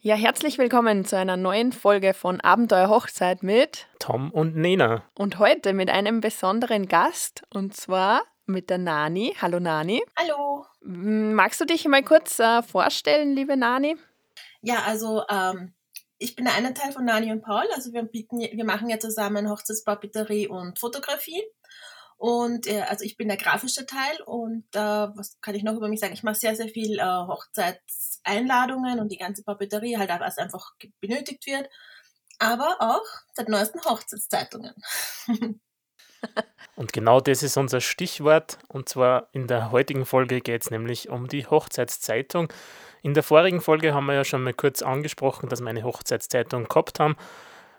Ja, herzlich willkommen zu einer neuen Folge von Abenteuer Hochzeit mit Tom und Nena. Und heute mit einem besonderen Gast und zwar mit der Nani. Hallo Nani. Hallo. Magst du dich mal kurz äh, vorstellen, liebe Nani? Ja, also ähm, ich bin der eine Teil von Nani und Paul. Also wir bieten, wir machen ja zusammen Hochzeitspapeterie und Fotografie. Und äh, also ich bin der grafische Teil und äh, was kann ich noch über mich sagen? Ich mache sehr, sehr viel äh, Hochzeitseinladungen und die ganze Papeterie, halt was einfach benötigt wird. Aber auch seit neuesten Hochzeitszeitungen. und genau das ist unser Stichwort. Und zwar in der heutigen Folge geht es nämlich um die Hochzeitszeitung. In der vorigen Folge haben wir ja schon mal kurz angesprochen, dass wir eine Hochzeitszeitung gehabt haben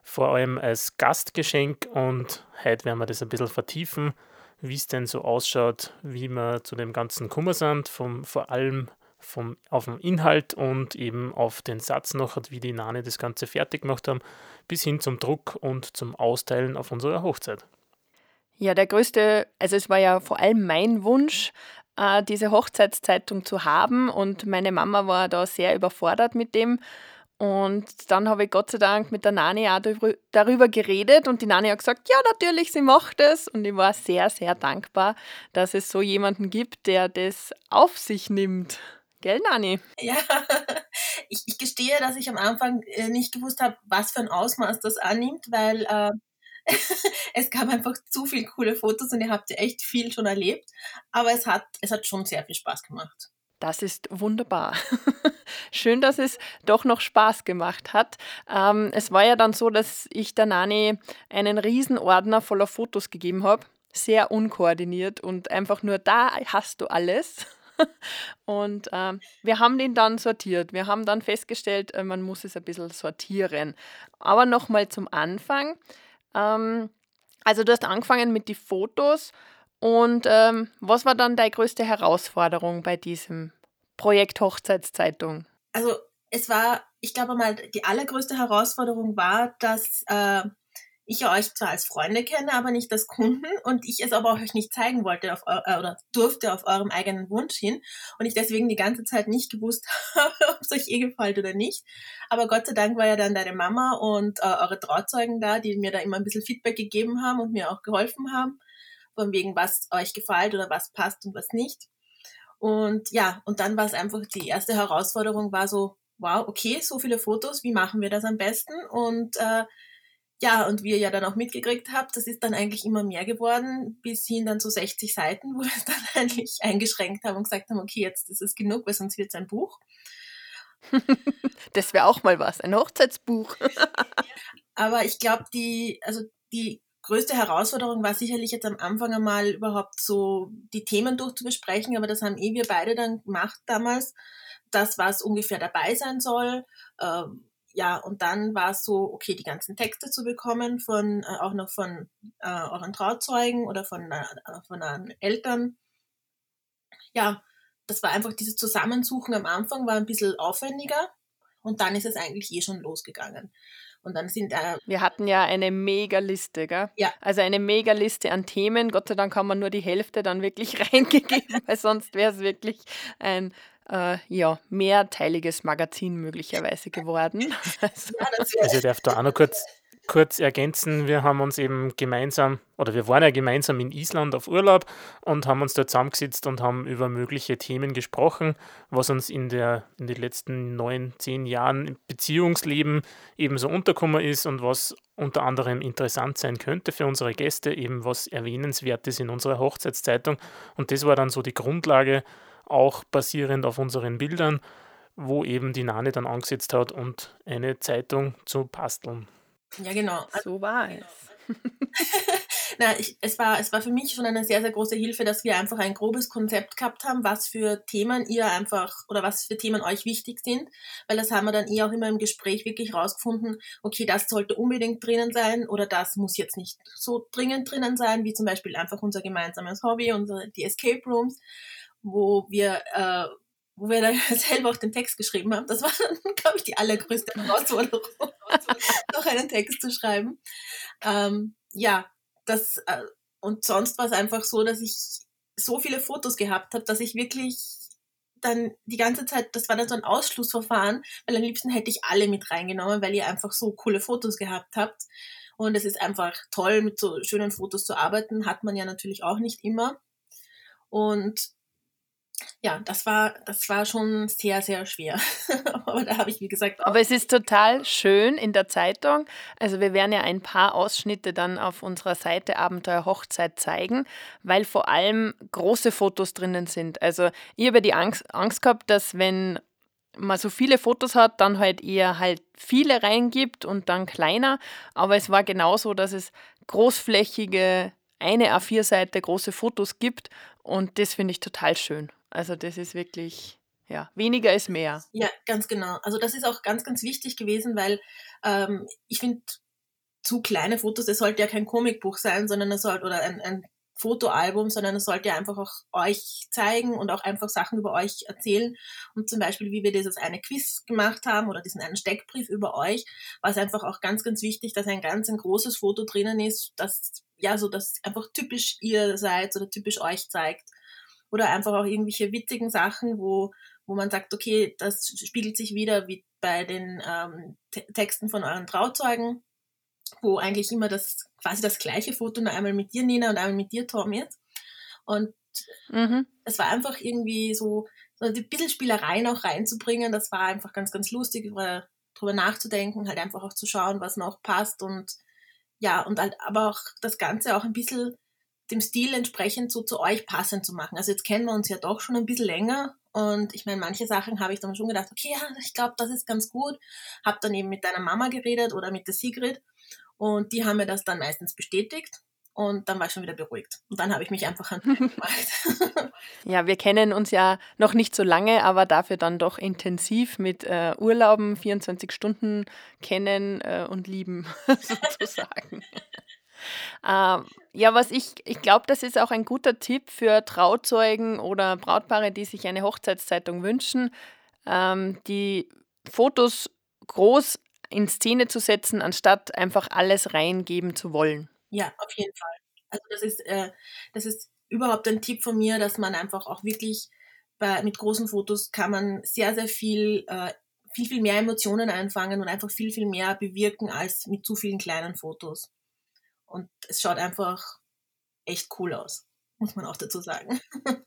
vor allem als Gastgeschenk und heute werden wir das ein bisschen vertiefen wie es denn so ausschaut, wie wir zu dem ganzen Kummer sind, vom, vor allem vom, auf den Inhalt und eben auf den Satz noch, wie die Nane das Ganze fertig gemacht haben, bis hin zum Druck und zum Austeilen auf unserer Hochzeit. Ja, der größte, also es war ja vor allem mein Wunsch, äh, diese Hochzeitszeitung zu haben und meine Mama war da sehr überfordert mit dem und dann habe ich Gott sei Dank mit der Nani auch darüber geredet und die Nani hat gesagt, ja, natürlich, sie macht es. Und ich war sehr, sehr dankbar, dass es so jemanden gibt, der das auf sich nimmt. Gell, Nani? Ja, ich, ich gestehe, dass ich am Anfang äh, nicht gewusst habe, was für ein Ausmaß das annimmt, weil äh, es gab einfach zu viele coole Fotos und ihr habt ja echt viel schon erlebt. Aber es hat, es hat schon sehr viel Spaß gemacht. Das ist wunderbar. Schön, dass es doch noch Spaß gemacht hat. Ähm, es war ja dann so, dass ich der Nani einen Riesenordner voller Fotos gegeben habe. Sehr unkoordiniert und einfach nur da hast du alles. Und ähm, wir haben den dann sortiert. Wir haben dann festgestellt, äh, man muss es ein bisschen sortieren. Aber nochmal zum Anfang. Ähm, also du hast angefangen mit den Fotos und ähm, was war dann deine größte Herausforderung bei diesem Projekt Hochzeitszeitung? Also es war, ich glaube mal, die allergrößte Herausforderung war, dass äh, ich euch zwar als Freunde kenne, aber nicht als Kunden und ich es aber euch nicht zeigen wollte auf, äh, oder durfte auf eurem eigenen Wunsch hin und ich deswegen die ganze Zeit nicht gewusst habe, ob es euch eh gefällt oder nicht. Aber Gott sei Dank war ja dann deine Mama und äh, eure Trauzeugen da, die mir da immer ein bisschen Feedback gegeben haben und mir auch geholfen haben von wegen, was euch gefällt oder was passt und was nicht. Und ja, und dann war es einfach, die erste Herausforderung war so, wow, okay, so viele Fotos, wie machen wir das am besten? Und äh, ja, und wie ihr ja dann auch mitgekriegt habt, das ist dann eigentlich immer mehr geworden, bis hin dann zu 60 Seiten, wo wir es dann eigentlich eingeschränkt haben und gesagt haben, okay, jetzt ist es genug, weil sonst wird es ein Buch. das wäre auch mal was, ein Hochzeitsbuch. Aber ich glaube, die, also die größte Herausforderung war sicherlich jetzt am Anfang einmal überhaupt so die Themen durchzubesprechen, aber das haben eh wir beide dann gemacht damals, das, was ungefähr dabei sein soll. Ähm, ja, und dann war es so, okay, die ganzen Texte zu bekommen, von äh, auch noch von äh, euren Trauzeugen oder von, äh, von euren Eltern. Ja, das war einfach dieses Zusammensuchen am Anfang war ein bisschen aufwendiger und dann ist es eigentlich eh schon losgegangen. Und dann sind äh, Wir hatten ja eine Mega-Liste, gell? Ja. Also eine Mega-Liste an Themen. Gott sei Dank haben wir nur die Hälfte dann wirklich reingegeben, weil sonst wäre es wirklich ein äh, ja, mehrteiliges Magazin möglicherweise geworden. Also, also ich darf da auch noch kurz kurz ergänzen, wir haben uns eben gemeinsam, oder wir waren ja gemeinsam in Island auf Urlaub und haben uns da zusammengesetzt und haben über mögliche Themen gesprochen, was uns in, der, in den letzten neun, zehn Jahren im Beziehungsleben eben so untergekommen ist und was unter anderem interessant sein könnte für unsere Gäste, eben was erwähnenswert ist in unserer Hochzeitszeitung. Und das war dann so die Grundlage, auch basierend auf unseren Bildern, wo eben die Nane dann angesetzt hat und eine Zeitung zu basteln. Ja, genau. So war es. Na, ich, es, war, es war für mich schon eine sehr, sehr große Hilfe, dass wir einfach ein grobes Konzept gehabt haben, was für Themen ihr einfach oder was für Themen euch wichtig sind, weil das haben wir dann eh auch immer im Gespräch wirklich rausgefunden, okay, das sollte unbedingt drinnen sein oder das muss jetzt nicht so dringend drinnen sein, wie zum Beispiel einfach unser gemeinsames Hobby, unsere, die Escape Rooms, wo wir äh, wo wir dann selber auch den Text geschrieben haben. Das war dann, glaube ich, die allergrößte Herausforderung, noch einen Text zu schreiben. Ähm, ja, das, äh, und sonst war es einfach so, dass ich so viele Fotos gehabt habe, dass ich wirklich dann die ganze Zeit, das war dann so ein Ausschlussverfahren, weil am liebsten hätte ich alle mit reingenommen, weil ihr einfach so coole Fotos gehabt habt. Und es ist einfach toll, mit so schönen Fotos zu arbeiten, hat man ja natürlich auch nicht immer. Und ja, das war, das war schon sehr, sehr schwer. Aber da habe ich, wie gesagt. Aber es ist total schön in der Zeitung. Also wir werden ja ein paar Ausschnitte dann auf unserer Seite Abenteuer Hochzeit zeigen, weil vor allem große Fotos drinnen sind. Also ich habe die Angst, Angst gehabt, dass wenn man so viele Fotos hat, dann halt eher halt viele reingibt und dann kleiner. Aber es war genauso, dass es großflächige, eine A4-Seite große Fotos gibt und das finde ich total schön. Also das ist wirklich, ja, weniger ist mehr. Ja, ganz genau. Also das ist auch ganz, ganz wichtig gewesen, weil ähm, ich finde, zu kleine Fotos, es sollte ja kein Comicbuch sein, sondern es sollte, oder ein, ein Fotoalbum, sondern es sollte ja einfach auch euch zeigen und auch einfach Sachen über euch erzählen. Und zum Beispiel, wie wir dieses eine Quiz gemacht haben oder diesen einen Steckbrief über euch, war es einfach auch ganz, ganz wichtig, dass ein ganz ein großes Foto drinnen ist, das ja so, dass einfach typisch ihr seid oder typisch euch zeigt oder einfach auch irgendwelche witzigen Sachen, wo, wo man sagt, okay, das spiegelt sich wieder wie bei den ähm, Texten von euren Trauzeugen, wo eigentlich immer das quasi das gleiche Foto nur einmal mit dir, Nina, und einmal mit dir, Tom, jetzt. Und mhm. es war einfach irgendwie so, so ein bisschen Spielereien auch reinzubringen. Das war einfach ganz, ganz lustig, über, drüber nachzudenken, halt einfach auch zu schauen, was noch passt und ja, und halt, aber auch das Ganze auch ein bisschen dem Stil entsprechend so zu euch passend zu machen. Also jetzt kennen wir uns ja doch schon ein bisschen länger und ich meine, manche Sachen habe ich dann schon gedacht, okay, ja, ich glaube, das ist ganz gut. Habe dann eben mit deiner Mama geredet oder mit der Sigrid und die haben mir das dann meistens bestätigt und dann war ich schon wieder beruhigt. Und dann habe ich mich einfach an gemacht. ja, wir kennen uns ja noch nicht so lange, aber dafür dann doch intensiv mit äh, Urlauben, 24 Stunden kennen äh, und lieben, sozusagen. Ähm, ja, was ich, ich glaube, das ist auch ein guter Tipp für Trauzeugen oder Brautpaare, die sich eine Hochzeitszeitung wünschen, ähm, die Fotos groß in Szene zu setzen, anstatt einfach alles reingeben zu wollen. Ja, auf jeden Fall. Also das ist, äh, das ist überhaupt ein Tipp von mir, dass man einfach auch wirklich bei, mit großen Fotos kann man sehr, sehr viel, äh, viel, viel mehr Emotionen einfangen und einfach viel, viel mehr bewirken als mit zu vielen kleinen Fotos. Und es schaut einfach echt cool aus, muss man auch dazu sagen.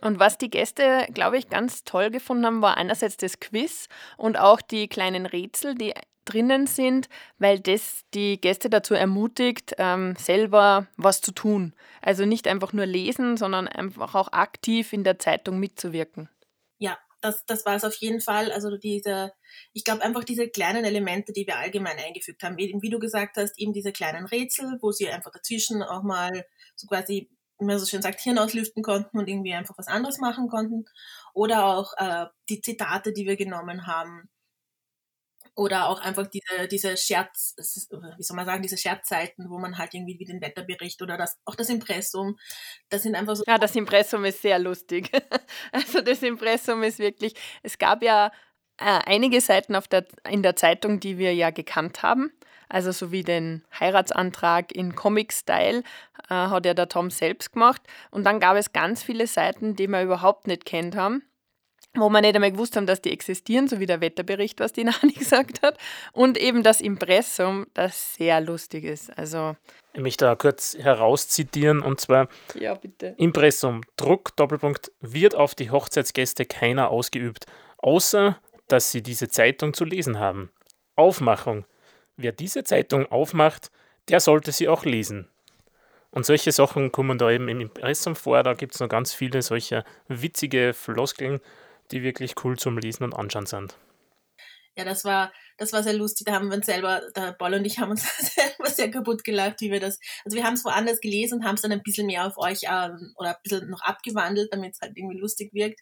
Und was die Gäste, glaube ich, ganz toll gefunden haben, war einerseits das Quiz und auch die kleinen Rätsel, die drinnen sind, weil das die Gäste dazu ermutigt, ähm, selber was zu tun. Also nicht einfach nur lesen, sondern einfach auch aktiv in der Zeitung mitzuwirken. Das, das war es auf jeden Fall. Also diese, ich glaube einfach diese kleinen Elemente, die wir allgemein eingefügt haben, wie, wie du gesagt hast, eben diese kleinen Rätsel, wo sie einfach dazwischen auch mal so quasi wie man so schön sagt, Hirn auslüften konnten und irgendwie einfach was anderes machen konnten. Oder auch äh, die Zitate, die wir genommen haben. Oder auch einfach diese, diese Scherz, wie soll man sagen, diese Scherzseiten, wo man halt irgendwie wie den Wetterbericht oder das, auch das Impressum, das sind einfach so. Ja, das Impressum ist sehr lustig. also das Impressum ist wirklich, es gab ja äh, einige Seiten auf der, in der Zeitung, die wir ja gekannt haben. Also so wie den Heiratsantrag in Comic-Style äh, hat ja der Tom selbst gemacht. Und dann gab es ganz viele Seiten, die wir überhaupt nicht kennt haben wo wir nicht einmal gewusst haben, dass die existieren, so wie der Wetterbericht, was die Nani gesagt hat. Und eben das Impressum, das sehr lustig ist. Also ich möchte da kurz herauszitieren und zwar ja, bitte. Impressum, Druck, Doppelpunkt, wird auf die Hochzeitsgäste keiner ausgeübt, außer dass sie diese Zeitung zu lesen haben. Aufmachung, wer diese Zeitung aufmacht, der sollte sie auch lesen. Und solche Sachen kommen da eben im Impressum vor. Da gibt es noch ganz viele solche witzige Floskeln, die wirklich cool zum Lesen und Anschauen sind. Ja, das war, das war sehr lustig. Da haben wir uns selber, der Boll und ich haben uns selber sehr kaputt gelacht, wie wir das. Also wir haben es woanders gelesen und haben es dann ein bisschen mehr auf euch ähm, oder ein bisschen noch abgewandelt, damit es halt irgendwie lustig wirkt.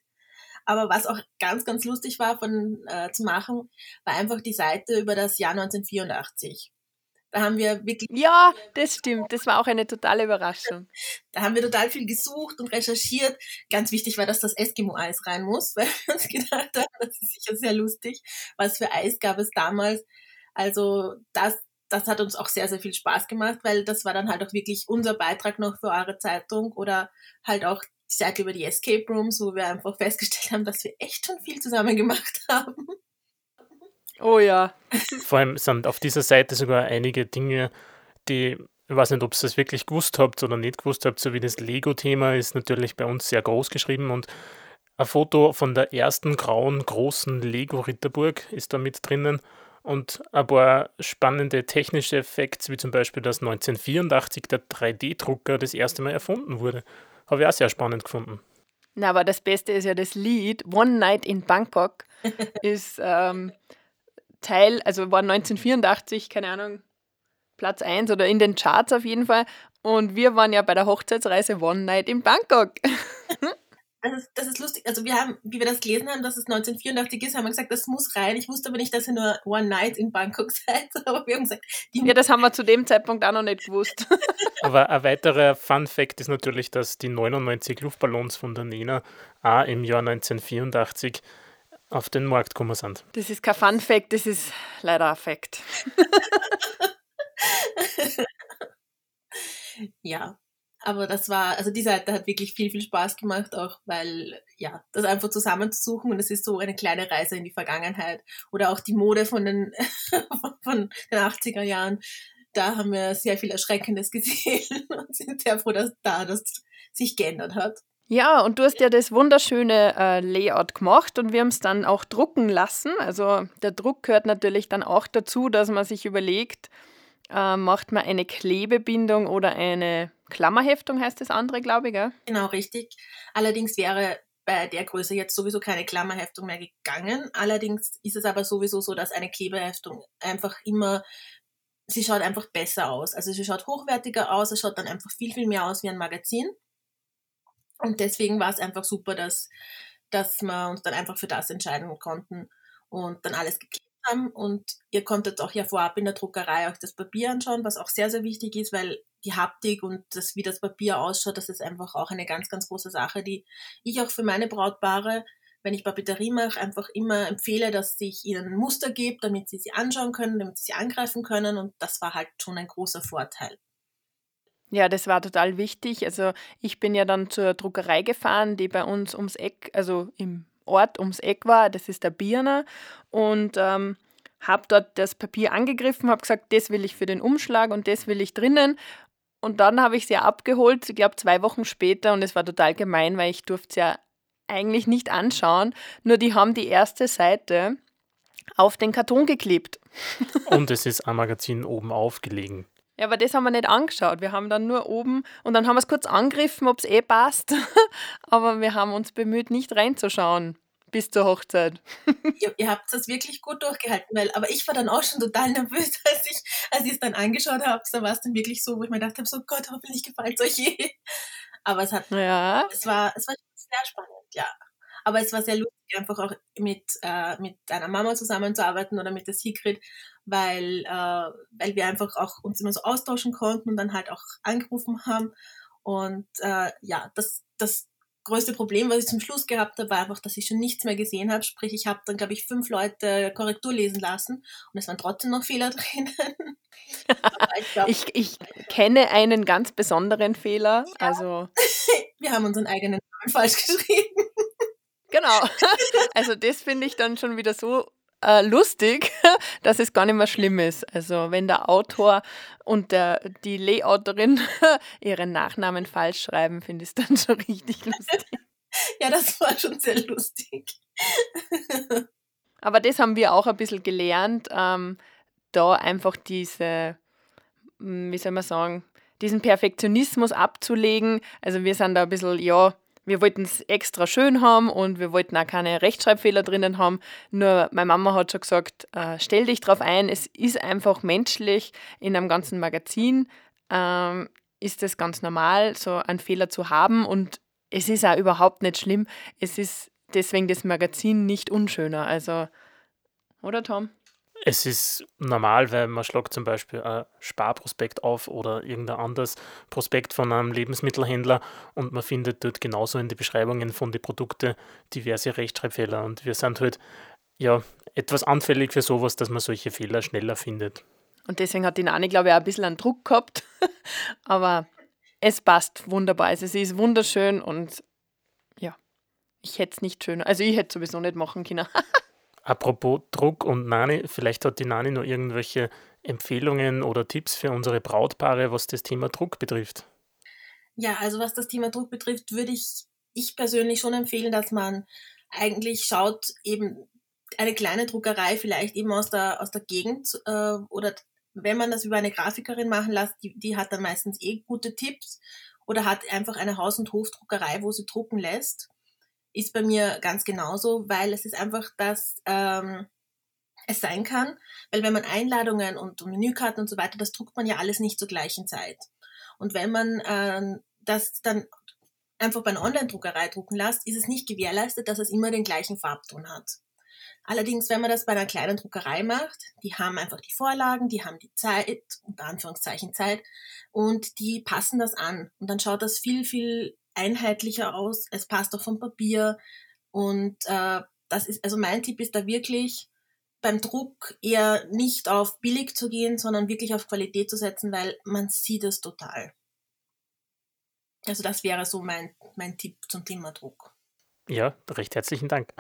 Aber was auch ganz, ganz lustig war von äh, zu machen, war einfach die Seite über das Jahr 1984. Da haben wir wirklich. Ja, das stimmt. Das war auch eine totale Überraschung. Da haben wir total viel gesucht und recherchiert. Ganz wichtig war, dass das Eskimo-Eis rein muss, weil wir uns gedacht haben, das ist sicher sehr lustig. Was für Eis gab es damals? Also das, das hat uns auch sehr, sehr viel Spaß gemacht, weil das war dann halt auch wirklich unser Beitrag noch für eure Zeitung oder halt auch die Seite über die Escape Rooms, wo wir einfach festgestellt haben, dass wir echt schon viel zusammen gemacht haben. Oh ja. Vor allem sind auf dieser Seite sogar einige Dinge, die, ich weiß nicht, ob ihr das wirklich gewusst habt oder nicht gewusst habt, so wie das Lego-Thema ist natürlich bei uns sehr groß geschrieben und ein Foto von der ersten grauen großen Lego-Ritterburg ist da mit drinnen und ein paar spannende technische Effekte, wie zum Beispiel, dass 1984 der 3D-Drucker das erste Mal erfunden wurde. Habe ich auch sehr spannend gefunden. Na, aber das Beste ist ja das Lied One Night in Bangkok ist ähm, Teil, also war 1984, keine Ahnung, Platz 1 oder in den Charts auf jeden Fall. Und wir waren ja bei der Hochzeitsreise One Night in Bangkok. Das ist, das ist lustig. Also wir haben, wie wir das gelesen haben, dass es 1984 ist, haben wir gesagt, das muss rein. Ich wusste aber nicht, dass ihr nur One Night in Bangkok seid. Aber wir haben gesagt, die Ja, das haben wir zu dem Zeitpunkt auch noch nicht gewusst. aber ein weiterer Fun Fact ist natürlich, dass die 99 Luftballons von der Nena auch im Jahr 1984 auf den Markt gekommen sind. Das ist kein Fun Fact, das ist leider ein Fact. ja, aber das war, also die Seite hat wirklich viel, viel Spaß gemacht, auch weil, ja, das einfach zusammenzusuchen und es ist so eine kleine Reise in die Vergangenheit. Oder auch die Mode von den, von den 80er Jahren. Da haben wir sehr viel Erschreckendes gesehen und sind sehr froh, dass da das sich geändert hat. Ja, und du hast ja das wunderschöne äh, Layout gemacht und wir haben es dann auch drucken lassen. Also der Druck gehört natürlich dann auch dazu, dass man sich überlegt, äh, macht man eine Klebebindung oder eine Klammerheftung, heißt das andere, glaube ich, gell? Genau, richtig. Allerdings wäre bei der Größe jetzt sowieso keine Klammerheftung mehr gegangen. Allerdings ist es aber sowieso so, dass eine Klebeheftung einfach immer sie schaut einfach besser aus. Also sie schaut hochwertiger aus, es schaut dann einfach viel, viel mehr aus wie ein Magazin. Und deswegen war es einfach super, dass, dass wir uns dann einfach für das entscheiden konnten und dann alles geklebt haben. Und ihr konntet auch ja vorab in der Druckerei auch das Papier anschauen, was auch sehr, sehr wichtig ist, weil die Haptik und das, wie das Papier ausschaut, das ist einfach auch eine ganz, ganz große Sache, die ich auch für meine Brautpaare, wenn ich Papeterie mache, einfach immer empfehle, dass ich ihnen ein Muster gebe, damit sie sie anschauen können, damit sie sie angreifen können. Und das war halt schon ein großer Vorteil. Ja, das war total wichtig. Also ich bin ja dann zur Druckerei gefahren, die bei uns ums Eck, also im Ort ums Eck war. Das ist der Birner. Und ähm, habe dort das Papier angegriffen, habe gesagt, das will ich für den Umschlag und das will ich drinnen. Und dann habe ich sie abgeholt, ich glaube zwei Wochen später, und es war total gemein, weil ich durfte es ja eigentlich nicht anschauen. Nur die haben die erste Seite auf den Karton geklebt. Und es ist am Magazin oben aufgelegen. Ja, aber das haben wir nicht angeschaut. Wir haben dann nur oben und dann haben wir es kurz angegriffen, ob es eh passt. aber wir haben uns bemüht, nicht reinzuschauen bis zur Hochzeit. ihr, ihr, habt das wirklich gut durchgehalten, weil, aber ich war dann auch schon total nervös, als ich, als ich es dann angeschaut habe. Da war es dann wirklich so, wo ich mir gedacht habe, so Gott, hoffentlich gefällt es euch je. Aber es hat, ja. es war, es war sehr spannend, ja. Aber es war sehr lustig, einfach auch mit, äh, mit einer Mama zusammenzuarbeiten oder mit der Sigrid, weil, äh, weil wir einfach auch uns immer so austauschen konnten und dann halt auch angerufen haben. Und äh, ja, das, das größte Problem, was ich zum Schluss gehabt habe, war einfach, dass ich schon nichts mehr gesehen habe. Sprich, ich habe dann, glaube ich, fünf Leute Korrektur lesen lassen und es waren trotzdem noch Fehler drinnen. ich, glaub, ich, ich, kenne einen ganz besonderen Fehler. Ja. Also wir haben unseren eigenen Namen falsch geschrieben. Genau. Also das finde ich dann schon wieder so äh, lustig, dass es gar nicht mehr schlimm ist. Also wenn der Autor und der, die Layouterin ihren Nachnamen falsch schreiben, finde ich es dann schon richtig lustig. Ja, das war schon sehr lustig. Aber das haben wir auch ein bisschen gelernt, ähm, da einfach diese, hm, wie soll man sagen, diesen Perfektionismus abzulegen. Also wir sind da ein bisschen, ja, wir wollten es extra schön haben und wir wollten auch keine Rechtschreibfehler drinnen haben. Nur meine Mama hat schon gesagt, äh, stell dich drauf ein, es ist einfach menschlich in einem ganzen Magazin. Ähm, ist es ganz normal, so einen Fehler zu haben und es ist auch überhaupt nicht schlimm. Es ist deswegen das Magazin nicht unschöner. Also, oder Tom? Es ist normal, weil man schlägt zum Beispiel ein Sparprospekt auf oder irgendein anderes Prospekt von einem Lebensmittelhändler und man findet dort genauso in den Beschreibungen von den Produkten diverse Rechtschreibfehler und wir sind halt ja etwas anfällig für sowas, dass man solche Fehler schneller findet. Und deswegen hat die Nani, glaube ich, auch ein bisschen einen Druck gehabt. Aber es passt wunderbar. Also, es ist wunderschön und ja, ich hätte es nicht schöner. Also ich hätte sowieso nicht machen können. Apropos Druck und Nani, vielleicht hat die Nani noch irgendwelche Empfehlungen oder Tipps für unsere Brautpaare, was das Thema Druck betrifft. Ja, also was das Thema Druck betrifft, würde ich, ich persönlich schon empfehlen, dass man eigentlich schaut, eben eine kleine Druckerei vielleicht eben aus der, aus der Gegend äh, oder wenn man das über eine Grafikerin machen lässt, die, die hat dann meistens eh gute Tipps oder hat einfach eine Haus- und Hofdruckerei, wo sie drucken lässt. Ist bei mir ganz genauso, weil es ist einfach, dass ähm, es sein kann, weil wenn man Einladungen und Menükarten und so weiter, das druckt man ja alles nicht zur gleichen Zeit. Und wenn man äh, das dann einfach bei einer Online-Druckerei drucken lässt, ist es nicht gewährleistet, dass es immer den gleichen Farbton hat. Allerdings, wenn man das bei einer kleinen Druckerei macht, die haben einfach die Vorlagen, die haben die Zeit, unter Anführungszeichen Zeit, und die passen das an. Und dann schaut das viel, viel einheitlicher aus. Es passt auch vom Papier. Und äh, das ist, also mein Tipp ist da wirklich, beim Druck eher nicht auf billig zu gehen, sondern wirklich auf Qualität zu setzen, weil man sieht es total. Also das wäre so mein, mein Tipp zum Thema Druck. Ja, recht herzlichen Dank.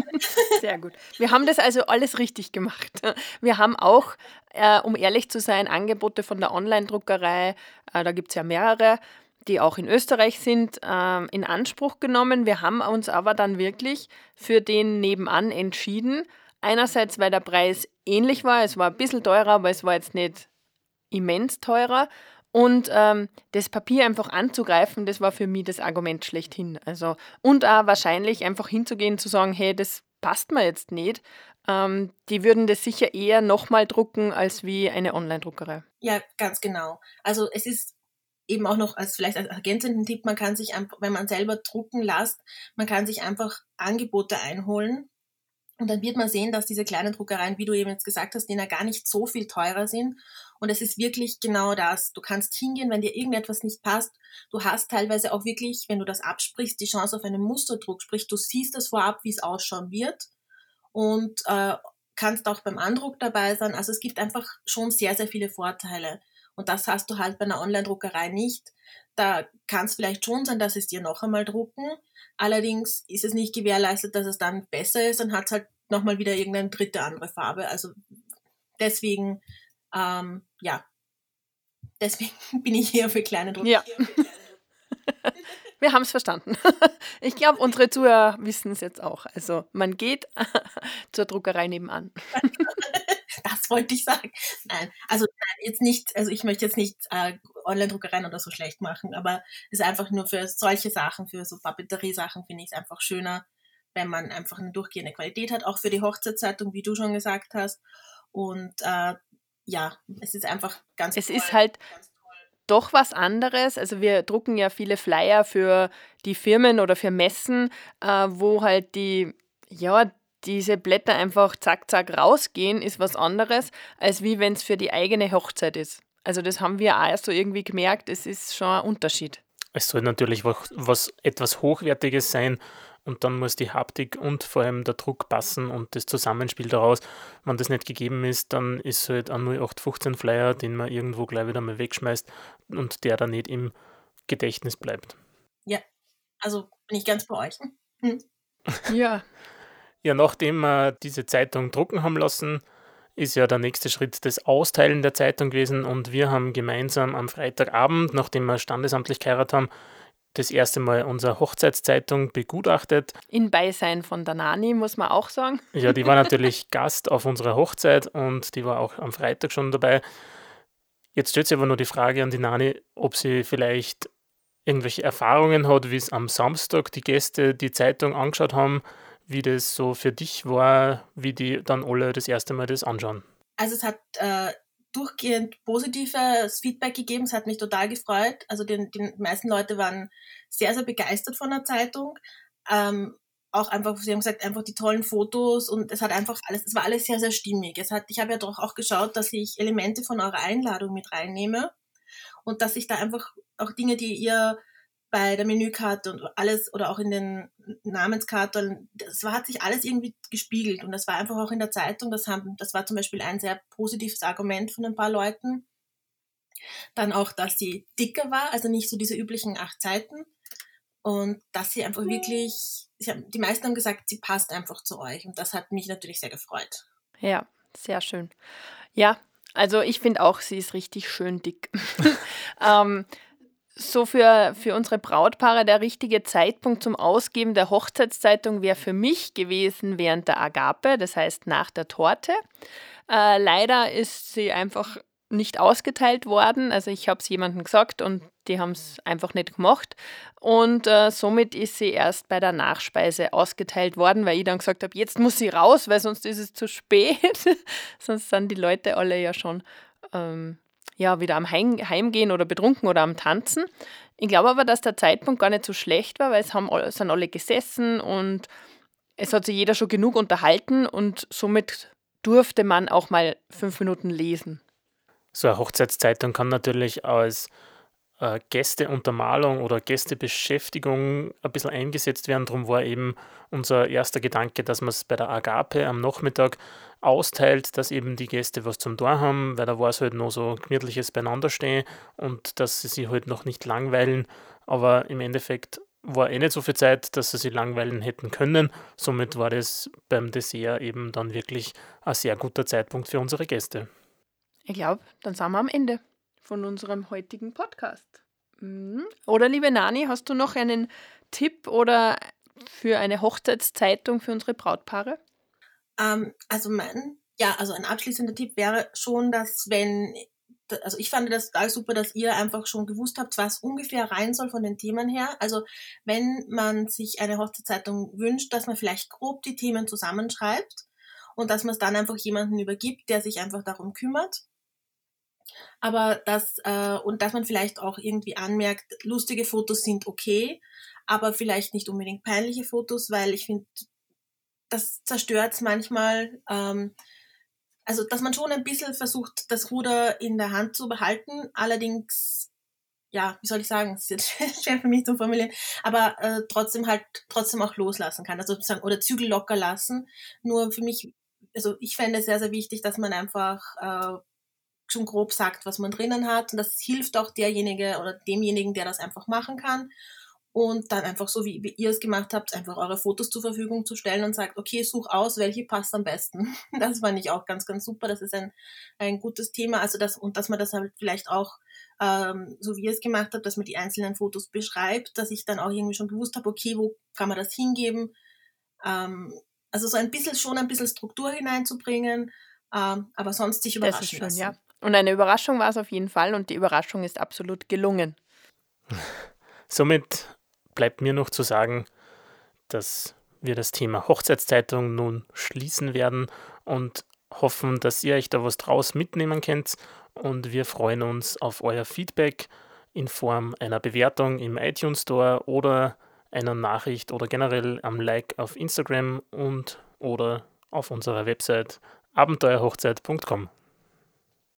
Sehr gut. Wir haben das also alles richtig gemacht. Wir haben auch, äh, um ehrlich zu sein, Angebote von der Online-Druckerei, äh, da gibt es ja mehrere, die auch in Österreich sind, äh, in Anspruch genommen. Wir haben uns aber dann wirklich für den nebenan entschieden. Einerseits, weil der Preis ähnlich war, es war ein bisschen teurer, aber es war jetzt nicht immens teurer. Und ähm, das Papier einfach anzugreifen, das war für mich das Argument schlechthin. Also, und auch wahrscheinlich einfach hinzugehen, zu sagen, hey, das passt mir jetzt nicht. Ähm, die würden das sicher eher nochmal drucken als wie eine Online-Druckerei. Ja, ganz genau. Also es ist eben auch noch als vielleicht als ergänzenden Tipp, man kann sich einfach, wenn man selber drucken lässt, man kann sich einfach Angebote einholen und dann wird man sehen, dass diese kleinen Druckereien, wie du eben jetzt gesagt hast, denen ja gar nicht so viel teurer sind. Und es ist wirklich genau das. Du kannst hingehen, wenn dir irgendetwas nicht passt. Du hast teilweise auch wirklich, wenn du das absprichst, die Chance auf einen Musterdruck. Sprich, du siehst das vorab, wie es ausschauen wird. Und äh, kannst auch beim Andruck dabei sein. Also es gibt einfach schon sehr, sehr viele Vorteile. Und das hast du halt bei einer Online-Druckerei nicht. Da kann es vielleicht schon sein, dass es dir noch einmal drucken. Allerdings ist es nicht gewährleistet, dass es dann besser ist, dann hat es halt nochmal wieder irgendeine dritte andere Farbe. Also deswegen, ähm, ja, deswegen bin ich hier für kleine Drucker. Ja. Wir haben es verstanden. Ich glaube, unsere Zuhörer wissen es jetzt auch. Also man geht zur Druckerei nebenan. Das wollte ich sagen. Nein, also jetzt nicht, also ich möchte jetzt nicht äh, Online-Druckereien oder so schlecht machen, aber es ist einfach nur für solche Sachen, für so Papeterie-Sachen finde ich es einfach schöner, wenn man einfach eine durchgehende Qualität hat, auch für die Hochzeitszeitung, wie du schon gesagt hast. Und äh, ja, es ist einfach ganz Es toll, ist halt doch was anderes. Also wir drucken ja viele Flyer für die Firmen oder für Messen, äh, wo halt die, ja, diese Blätter einfach zack, zack rausgehen, ist was anderes, als wie wenn es für die eigene Hochzeit ist. Also das haben wir auch so irgendwie gemerkt, es ist schon ein Unterschied. Es soll natürlich was, was etwas Hochwertiges sein und dann muss die Haptik und vor allem der Druck passen und das Zusammenspiel daraus. Wenn das nicht gegeben ist, dann ist es halt ein 0815 Flyer, den man irgendwo gleich wieder mal wegschmeißt und der dann nicht im Gedächtnis bleibt. Ja, also bin ich ganz bei euch. Hm. Ja. ja, nachdem wir diese Zeitung drucken haben lassen, ist ja der nächste Schritt das Austeilen der Zeitung gewesen und wir haben gemeinsam am Freitagabend, nachdem wir standesamtlich geheiratet haben, das erste Mal unsere Hochzeitszeitung begutachtet. In Beisein von der Nani, muss man auch sagen. Ja, die war natürlich Gast auf unserer Hochzeit und die war auch am Freitag schon dabei. Jetzt stellt sich aber nur die Frage an die Nani, ob sie vielleicht irgendwelche Erfahrungen hat, wie es am Samstag die Gäste die Zeitung angeschaut haben, wie das so für dich war, wie die dann alle das erste Mal das anschauen. Also es hat äh, durchgehend positives Feedback gegeben. Es hat mich total gefreut. Also die, die meisten Leute waren sehr, sehr begeistert von der Zeitung. Ähm, auch einfach, sie haben gesagt, einfach die tollen Fotos und es hat einfach alles, es war alles sehr, sehr stimmig. Es hat, ich habe ja doch auch geschaut, dass ich Elemente von eurer Einladung mit reinnehme und dass ich da einfach auch Dinge, die ihr bei der Menükarte und alles oder auch in den Namenskarten, das war, hat sich alles irgendwie gespiegelt und das war einfach auch in der Zeitung, das, haben, das war zum Beispiel ein sehr positives Argument von ein paar Leuten. Dann auch, dass sie dicker war, also nicht so diese üblichen acht Seiten. und dass sie einfach wirklich, haben, die meisten haben gesagt, sie passt einfach zu euch und das hat mich natürlich sehr gefreut. Ja, sehr schön. Ja, also ich finde auch, sie ist richtig schön dick. ähm, so für, für unsere Brautpaare der richtige Zeitpunkt zum Ausgeben der Hochzeitszeitung wäre für mich gewesen während der Agape, das heißt nach der Torte. Äh, leider ist sie einfach nicht ausgeteilt worden. Also ich habe es jemandem gesagt und die haben es einfach nicht gemacht. Und äh, somit ist sie erst bei der Nachspeise ausgeteilt worden, weil ich dann gesagt habe, jetzt muss sie raus, weil sonst ist es zu spät. sonst sind die Leute alle ja schon ähm, ja, wieder am Heim Heimgehen oder betrunken oder am Tanzen. Ich glaube aber, dass der Zeitpunkt gar nicht so schlecht war, weil es haben, sind alle gesessen und es hat sich jeder schon genug unterhalten und somit durfte man auch mal fünf Minuten lesen. So eine Hochzeitszeitung kann natürlich als äh, Gästeuntermalung oder Gästebeschäftigung ein bisschen eingesetzt werden. Darum war eben unser erster Gedanke, dass man es bei der Agape am Nachmittag austeilt, dass eben die Gäste was zum Tor haben, weil da war es halt noch so gemütliches Beieinanderstehen und dass sie sich halt noch nicht langweilen. Aber im Endeffekt war eh nicht so viel Zeit, dass sie sich langweilen hätten können. Somit war das beim Dessert eben dann wirklich ein sehr guter Zeitpunkt für unsere Gäste. Ich glaube, dann sind wir am Ende von unserem heutigen Podcast. Mhm. Oder liebe Nani, hast du noch einen Tipp oder für eine Hochzeitszeitung für unsere Brautpaare? Ähm, also mein, ja, also ein abschließender Tipp wäre schon, dass wenn, also ich fand das total super, dass ihr einfach schon gewusst habt, was ungefähr rein soll von den Themen her. Also wenn man sich eine Hochzeitszeitung wünscht, dass man vielleicht grob die Themen zusammenschreibt und dass man es dann einfach jemanden übergibt, der sich einfach darum kümmert aber dass, äh, und dass man vielleicht auch irgendwie anmerkt, lustige Fotos sind okay, aber vielleicht nicht unbedingt peinliche Fotos, weil ich finde, das zerstört manchmal. Ähm, also, dass man schon ein bisschen versucht, das Ruder in der Hand zu behalten, allerdings ja, wie soll ich sagen, es ist jetzt schwer für mich zu formulieren, aber äh, trotzdem halt trotzdem auch loslassen kann, also sozusagen oder Zügel locker lassen. Nur für mich, also ich fände es sehr, sehr wichtig, dass man einfach äh, schon grob sagt, was man drinnen hat. Und das hilft auch derjenige oder demjenigen, der das einfach machen kann. Und dann einfach so, wie, wie ihr es gemacht habt, einfach eure Fotos zur Verfügung zu stellen und sagt, okay, such aus, welche passt am besten. Das fand ich auch ganz, ganz super. Das ist ein, ein gutes Thema. Also das, und dass man das halt vielleicht auch, ähm, so wie ihr es gemacht habt, dass man die einzelnen Fotos beschreibt, dass ich dann auch irgendwie schon gewusst habe, okay, wo kann man das hingeben? Ähm, also so ein bisschen schon ein bisschen Struktur hineinzubringen, ähm, aber sonst sich überraschen das ist schön, lassen. Ja. Und eine Überraschung war es auf jeden Fall und die Überraschung ist absolut gelungen. Somit bleibt mir noch zu sagen, dass wir das Thema Hochzeitszeitung nun schließen werden und hoffen, dass ihr euch da was draus mitnehmen könnt. Und wir freuen uns auf euer Feedback in Form einer Bewertung im iTunes Store oder einer Nachricht oder generell am Like auf Instagram und oder auf unserer Website abenteuerhochzeit.com.